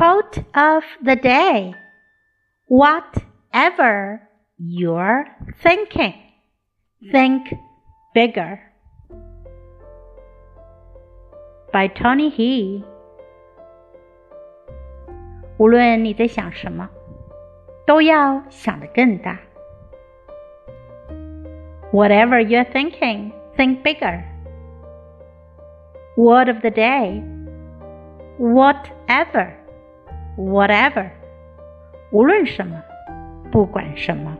Quote of the day Whatever you're thinking, think bigger. By Tony He. 无论你在想什么，都要想得更大。Whatever you're thinking, think bigger. Word of the day Whatever, Whatever. 无论什么，不管什么。